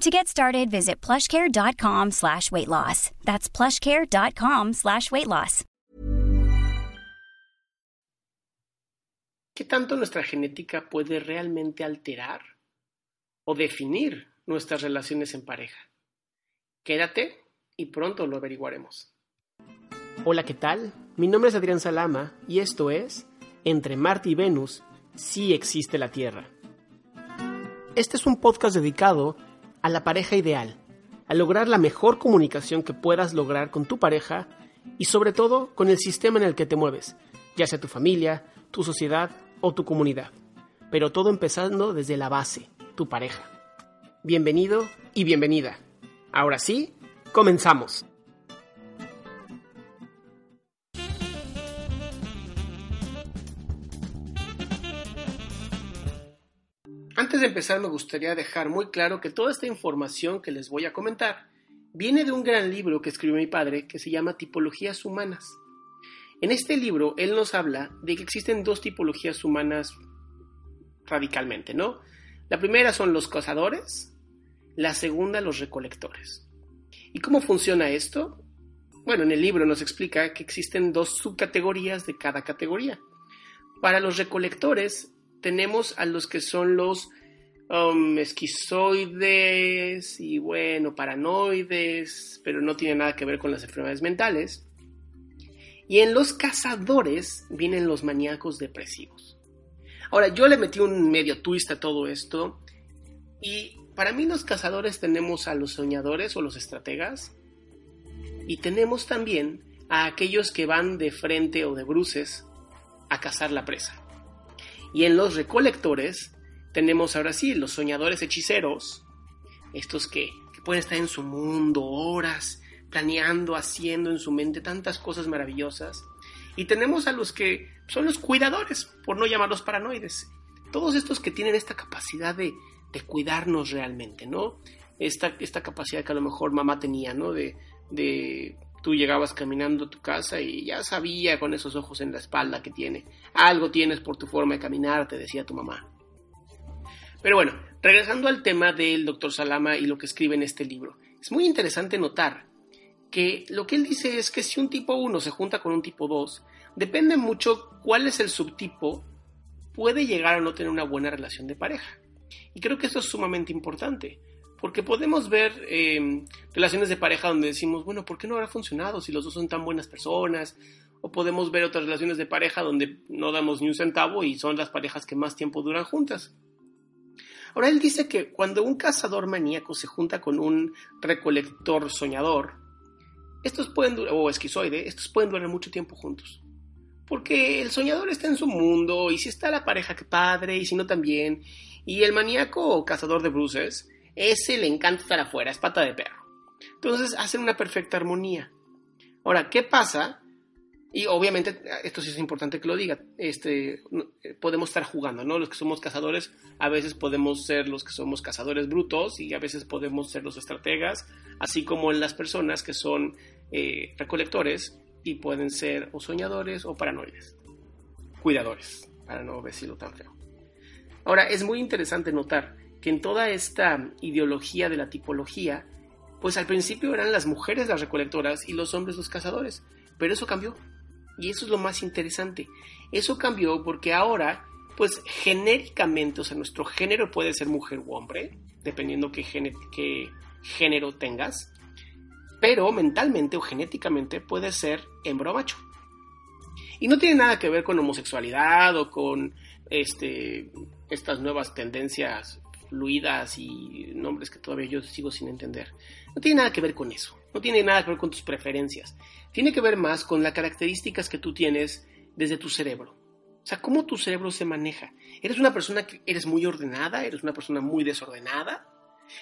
To get started, visit plushcare.com slash weight loss. That's plushcare.com slash weight loss. ¿Qué tanto nuestra genética puede realmente alterar o definir nuestras relaciones en pareja? Quédate y pronto lo averiguaremos. Hola, ¿qué tal? Mi nombre es Adrián Salama y esto es Entre Marte y Venus, sí existe la Tierra. Este es un podcast dedicado a la pareja ideal, a lograr la mejor comunicación que puedas lograr con tu pareja y sobre todo con el sistema en el que te mueves, ya sea tu familia, tu sociedad o tu comunidad. Pero todo empezando desde la base, tu pareja. Bienvenido y bienvenida. Ahora sí, comenzamos. Me gustaría dejar muy claro que toda esta información que les voy a comentar viene de un gran libro que escribió mi padre que se llama Tipologías Humanas. En este libro él nos habla de que existen dos tipologías humanas radicalmente, ¿no? La primera son los cazadores, la segunda los recolectores. ¿Y cómo funciona esto? Bueno, en el libro nos explica que existen dos subcategorías de cada categoría. Para los recolectores tenemos a los que son los um, esquizoides y bueno, paranoides, pero no tiene nada que ver con las enfermedades mentales. Y en los cazadores vienen los maníacos depresivos. Ahora, yo le metí un medio twist a todo esto y para mí los cazadores tenemos a los soñadores o los estrategas y tenemos también a aquellos que van de frente o de bruces a cazar la presa. Y en los recolectores tenemos ahora sí los soñadores hechiceros, estos que, pueden estar en su mundo horas, planeando, haciendo en su mente tantas cosas maravillosas. Y tenemos a los que son los cuidadores, por no llamarlos paranoides. Todos estos que tienen esta capacidad de, cuidarnos realmente, ¿no? Esta, esta capacidad que a lo mejor mamá tenía, ¿no? De, de tú llegabas caminando a tu casa y ya sabía con esos ojos en la espalda que tiene. Algo tienes por tu forma de caminar, te decía tu mamá. Pero bueno, regresando al tema del doctor Salama y lo que escribe en este libro, es muy interesante notar que lo que él dice es que si un tipo 1 se junta con un tipo 2, depende mucho cuál es el subtipo, puede llegar a no tener una buena relación de pareja. Y creo que eso es sumamente importante, porque podemos ver em, relaciones de pareja donde decimos, bueno, ¿por qué no habrá funcionado si los dos son tan buenas personas? O podemos ver otras relaciones de pareja donde no damos ni un centavo y son las parejas que más tiempo duran juntas. Ahora él dice que cuando un cazador maníaco se junta con un recolector soñador, estos pueden o esquizoide, estos pueden durar mucho tiempo juntos. Porque el soñador está en su mundo, y si está la pareja, que padre, y si no también. Y el maníaco o cazador de bruces, ese le encanta estar afuera, es pata de perro. Entonces hacen una perfecta armonía. Ahora, ¿qué pasa y obviamente, esto sí es importante que lo diga, este, eh, podemos estar jugando, ¿no? Los que somos cazadores, a veces podemos ser los que somos cazadores brutos y a veces podemos ser los estrategas, así como las personas que son eh, recolectores y pueden ser o soñadores o paranoides, cuidadores, para no decirlo tan feo. Ahora, es muy interesante notar que en toda esta ideología de la tipología, pues al principio eran las mujeres las recolectoras y los hombres los cazadores, pero eso cambió. Y eso es lo más interesante. Eso cambió porque ahora, pues genéricamente, o sea, nuestro género puede ser mujer u hombre, dependiendo qué, qué género tengas, pero mentalmente o genéticamente puede ser hembra o macho. Y no tiene nada que ver con homosexualidad o con este, estas nuevas tendencias fluidas y nombres que todavía yo sigo sin entender. No tiene nada que ver con eso, no tiene nada que ver con tus preferencias, tiene que ver más con las características que tú tienes desde tu cerebro. O sea, cómo tu cerebro se maneja. ¿Eres una persona que eres muy ordenada? ¿Eres una persona muy desordenada?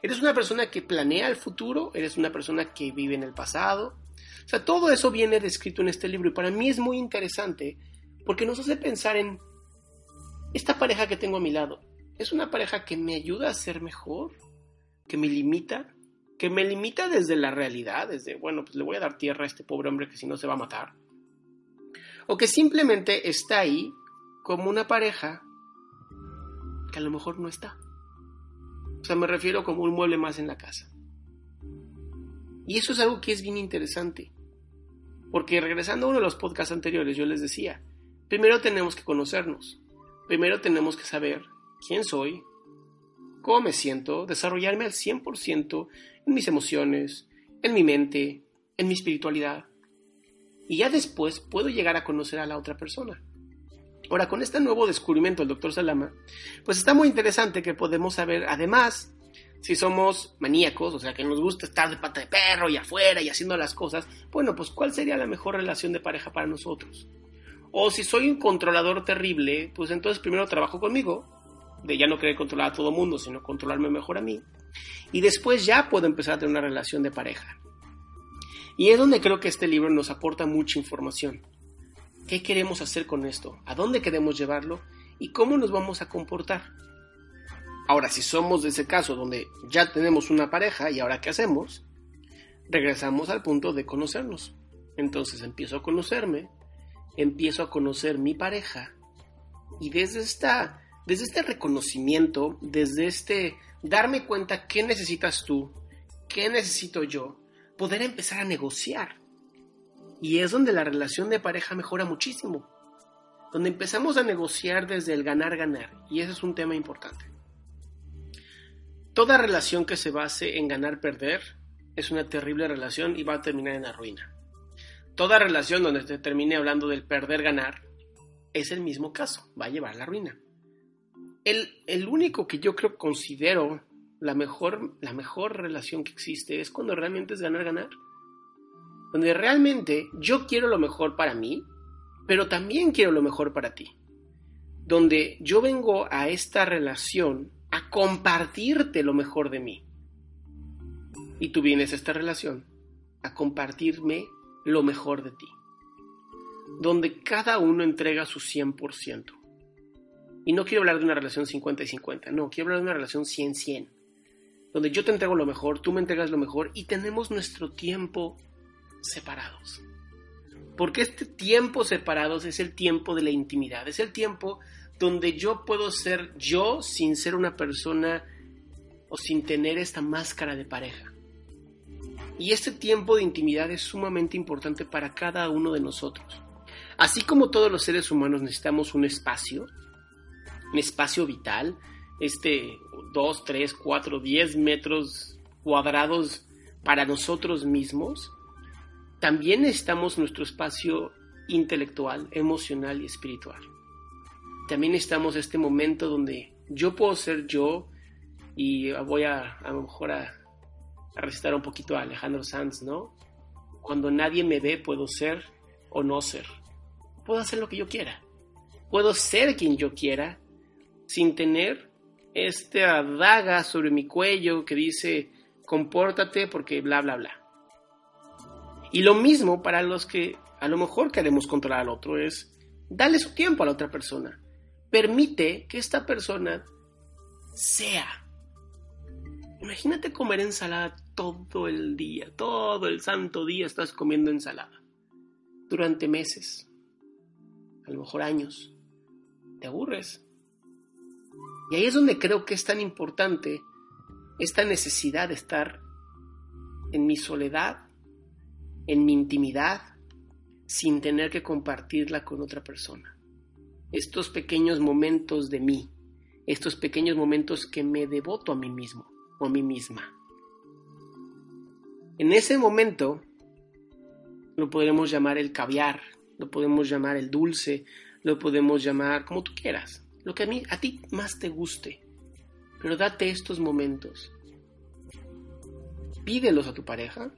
¿Eres una persona que planea el futuro? ¿Eres una persona que vive en el pasado? O sea, todo eso viene descrito en este libro y para mí es muy interesante porque nos hace pensar en esta pareja que tengo a mi lado. ¿Es una pareja que me ayuda a ser mejor? ¿Que me limita? ¿Que me limita desde la realidad? Desde, bueno, pues le voy a dar tierra a este pobre hombre que si no se va a matar. O que simplemente está ahí como una pareja que a lo mejor no está. O sea, me refiero como un mueble más en la casa. Y eso es algo que es bien interesante. Porque regresando a uno de los podcasts anteriores, yo les decía, primero tenemos que conocernos. Primero tenemos que saber quién soy, cómo me siento, desarrollarme al 100% en mis emociones, en mi mente, en mi espiritualidad. Y ya después puedo llegar a conocer a la otra persona. Ahora, con este nuevo descubrimiento del doctor Salama, pues está muy interesante que podemos saber, además, si somos maníacos, o sea, que nos gusta estar de pata de perro y afuera y haciendo las cosas, bueno, pues cuál sería la mejor relación de pareja para nosotros. O si soy un controlador terrible, pues entonces primero trabajo conmigo, de ya no querer controlar a todo mundo, sino controlarme mejor a mí. Y después ya puedo empezar a tener una relación de pareja. Y es donde creo que este libro nos aporta mucha información. ¿Qué queremos hacer con esto? ¿A dónde queremos llevarlo? ¿Y cómo nos vamos a comportar? Ahora, si somos de ese caso donde ya tenemos una pareja y ahora qué hacemos, regresamos al punto de conocernos. Entonces empiezo a conocerme, empiezo a conocer mi pareja y desde esta desde este reconocimiento, desde este darme cuenta qué necesitas tú, qué necesito yo, poder empezar a negociar. Y es donde la relación de pareja mejora muchísimo. Donde empezamos a negociar desde el ganar-ganar. Y ese es un tema importante. Toda relación que se base en ganar-perder es una terrible relación y va a terminar en la ruina. Toda relación donde se termine hablando del perder-ganar es el mismo caso, va a llevar a la ruina. El, único que yo creo considero la mejor, la mejor relación que existe es cuando realmente es ganar-ganar. Donde realmente yo quiero lo mejor para mí, pero también quiero lo mejor para ti. Donde yo vengo a esta relación a compartirte lo mejor de mí. Y tú vienes a esta relación a compartirme lo mejor de ti. Donde cada uno entrega su 100%. Y no quiero hablar de una relación 50 y 50, no, quiero hablar de una relación 100-100, donde yo te entrego lo mejor, tú me entregas lo mejor y tenemos nuestro tiempo separados. Porque este tiempo separados es el tiempo de la intimidad, es el tiempo donde yo puedo ser yo sin ser una persona o sin tener esta máscara de pareja. Y este tiempo de intimidad es sumamente importante para cada uno de nosotros. Así como todos los seres humanos necesitamos un espacio, un espacio vital, este 2, 3, 4, 10 metros cuadrados para nosotros mismos, también necesitamos nuestro espacio intelectual, emocional y espiritual. También estamos este momento donde yo puedo ser yo y voy a a lo mejor a, a recitar un poquito a Alejandro Sanz, ¿no? Cuando nadie me ve puedo ser o no ser. Puedo hacer lo que yo quiera. Puedo ser quien yo quiera sin tener esta daga sobre mi cuello que dice compórtate porque bla bla bla. Y lo mismo para los que a lo mejor queremos controlar al otro es darle su tiempo a la otra persona. Permite que esta persona sea. Imagínate comer ensalada todo el día, todo el santo día estás comiendo ensalada. Durante meses, a lo mejor años. Te aburres Y ahí es donde creo que es tan importante esta necesidad de estar en mi soledad, en mi intimidad, sin tener que compartirla con otra persona. Estos pequeños momentos de mí, estos pequeños momentos que me devoto a mí mismo o a mí misma. En ese momento lo podremos llamar el caviar, lo podemos llamar el dulce, lo podemos llamar como tú quieras, lo que a mí a ti más te guste. Pero date estos momentos. Pídelos a tu pareja,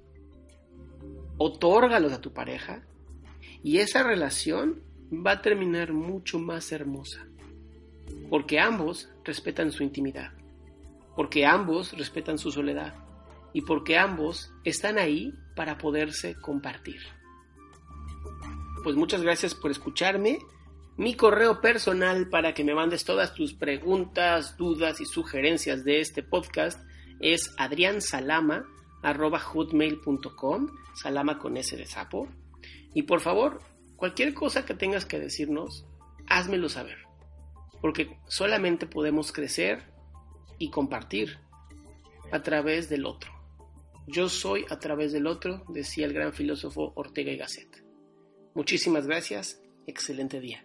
otórgalos a tu pareja y esa relación va a terminar mucho más hermosa. Porque ambos respetan su intimidad, porque ambos respetan su soledad y porque ambos están ahí para poderse compartir. Pues muchas gracias por escucharme. Mi correo personal para que me mandes todas tus preguntas, dudas y sugerencias de este podcast es adriansalama.hotmail.com, salama con S de sapo. Y por favor, cualquier cosa que tengas que decirnos, házmelo saber. Porque solamente podemos crecer y compartir a través del otro. Yo soy a través del otro, decía el gran filósofo Ortega y Gasset. Muchísimas gracias, excelente día.